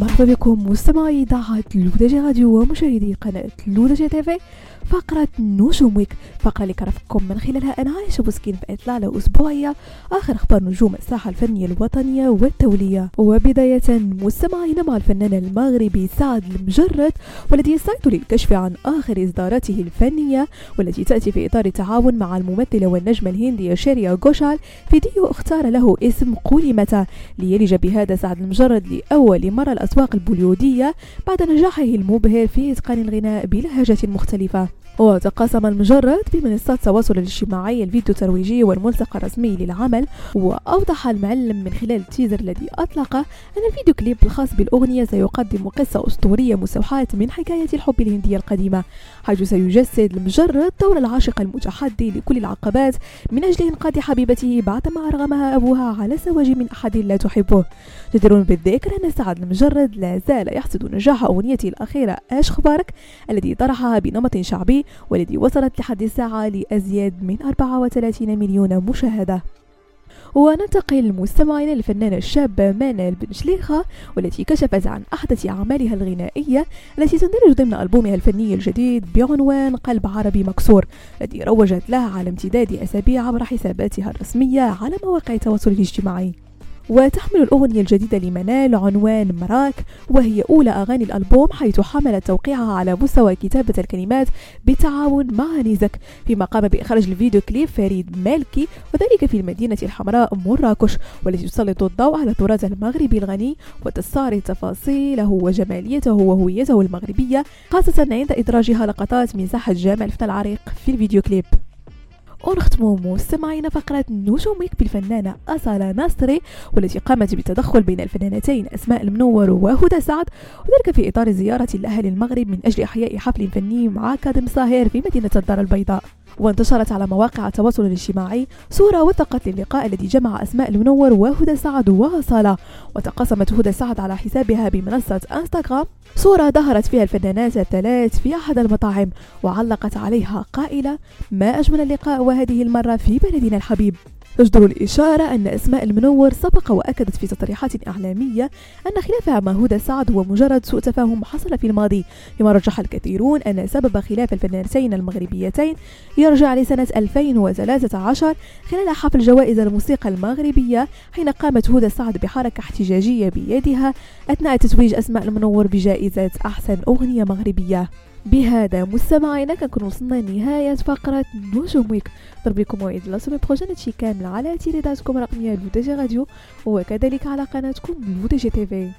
مرحبا بكم مستمعي إذاعة L'ODJ Radio ومشاهدي قناة L'ODJ TV فقرة نجوم Week فقرة اللي كنرافقكم من خلالها أنا عايشة بوسكين في إطلالة أسبوعية. آخر أخبار نجوم الساحة الفنية الوطنية والدولية. وبداية مستمعين مع الفنان المغربي سعد المجرد والذي يستعد للكشف عن آخر إصداراته الفنية والتي تأتي في إطار التعاون مع الممثلة والنجمة الهندية شيريا غوشال فيديو اختار له اسم قولي متى ليلج بهذا سعد المجرد لأول مرة الأسواق البوليودية بعد نجاحه المبهر في إتقان الغناء بلهجة مختلفة. وتقاسم المجرد بمنصات التواصل الاجتماعي الفيديو الترويجي والملصق الرسمي للعمل. وأوضح المعلم من خلال التيزر الذي أطلقه أن الفيديو كليب الخاص بالأغنية سيقدم قصة أسطورية مستوحاة من حكاية الحب الهندية القديمة حيث سيجسد المجرد دور العاشق المتحدي لكل العقبات من أجل إنقاذ حبيبته بعدما أرغمها أبوها على الزواج من أحد لا تحبه. جدير بالذكر أن سعد المجرد لا زال يحصد نجاح أغنيته الأخيرة أش خبارك الذي طرحها بنمط شعبي والذي وصلت لحد الساعة لأزيد من 34 مليون مشاهدة. وننتقل مستمعين للفنانة الشابة مانال بن شليخة والتي كشفت عن أحدث أعمالها الغنائية التي تندرج ضمن ألبومها الفني الجديد بعنوان قلب عربي مكسور الذي روجت لها على امتداد أسابيع عبر حساباتها الرسمية على مواقع التواصل الاجتماعي. وتحمل الأغنية الجديدة لمنال عنوان مراك وهي أولى أغاني الألبوم حيث حملت توقيعها على مستوى كتابة الكلمات بالتعاون مع نيزك فيما قام بإخراج الفيديو كليب فريد مالكي وذلك في المدينة الحمراء مراكش والتي تسلط الضوء على التراث المغربي الغني وتستعرض تفاصيله وجماليته وهويته المغربية خاصة عند إدراجها لقطات من ساحة جامع الفن العريق في الفيديو كليب. ونختم مستمعين فقرة نجومك بالفنانة أصالة ناصري والتي قامت بالتدخل بين الفنانتين أسماء المنور وهدى سعد وذلك في إطار زيارة لأهل المغرب من أجل إحياء حفل فني مع كاظم صاهر في مدينة الدار البيضاء. وانتشرت على مواقع التواصل الاجتماعي صورة وثقت للقاء الذي جمع أسماء المنور وهدى سعد وصالة. وتقاسمت هدى سعد على حسابها بمنصة إنستغرام. صورة ظهرت فيها الفنانات الثلاث في أحد المطاعم وعلقت عليها قائلة ما أجمل اللقاء وهذه المرة في بلدنا الحبيب. تجدر الإشارة أن أسماء المنور سبق وأكدت في تصريحات إعلامية أن خلافها مع هدى سعد هو مجرد سوء تفاهم حصل في الماضي فيما رجح الكثيرون أن سبب خلاف الفنانتين المغربيتين يرجع لسنة 2013 خلال حفل جوائز الموسيقى المغربية حين قامت هدى سعد بحركة احتجاجية بيدها أثناء تتويج أسماء المنور بجائزة أحسن أغنية مغربية. بهذا مستمعينا كنكون وصلنا لنهاية فقرة نجوم Week نضرب لكم موعد la semaine prochaine هادشي كامل على إذاعتكم الرقمية L'ODJ Radio وكذلك على قناتكم L'ODJ TV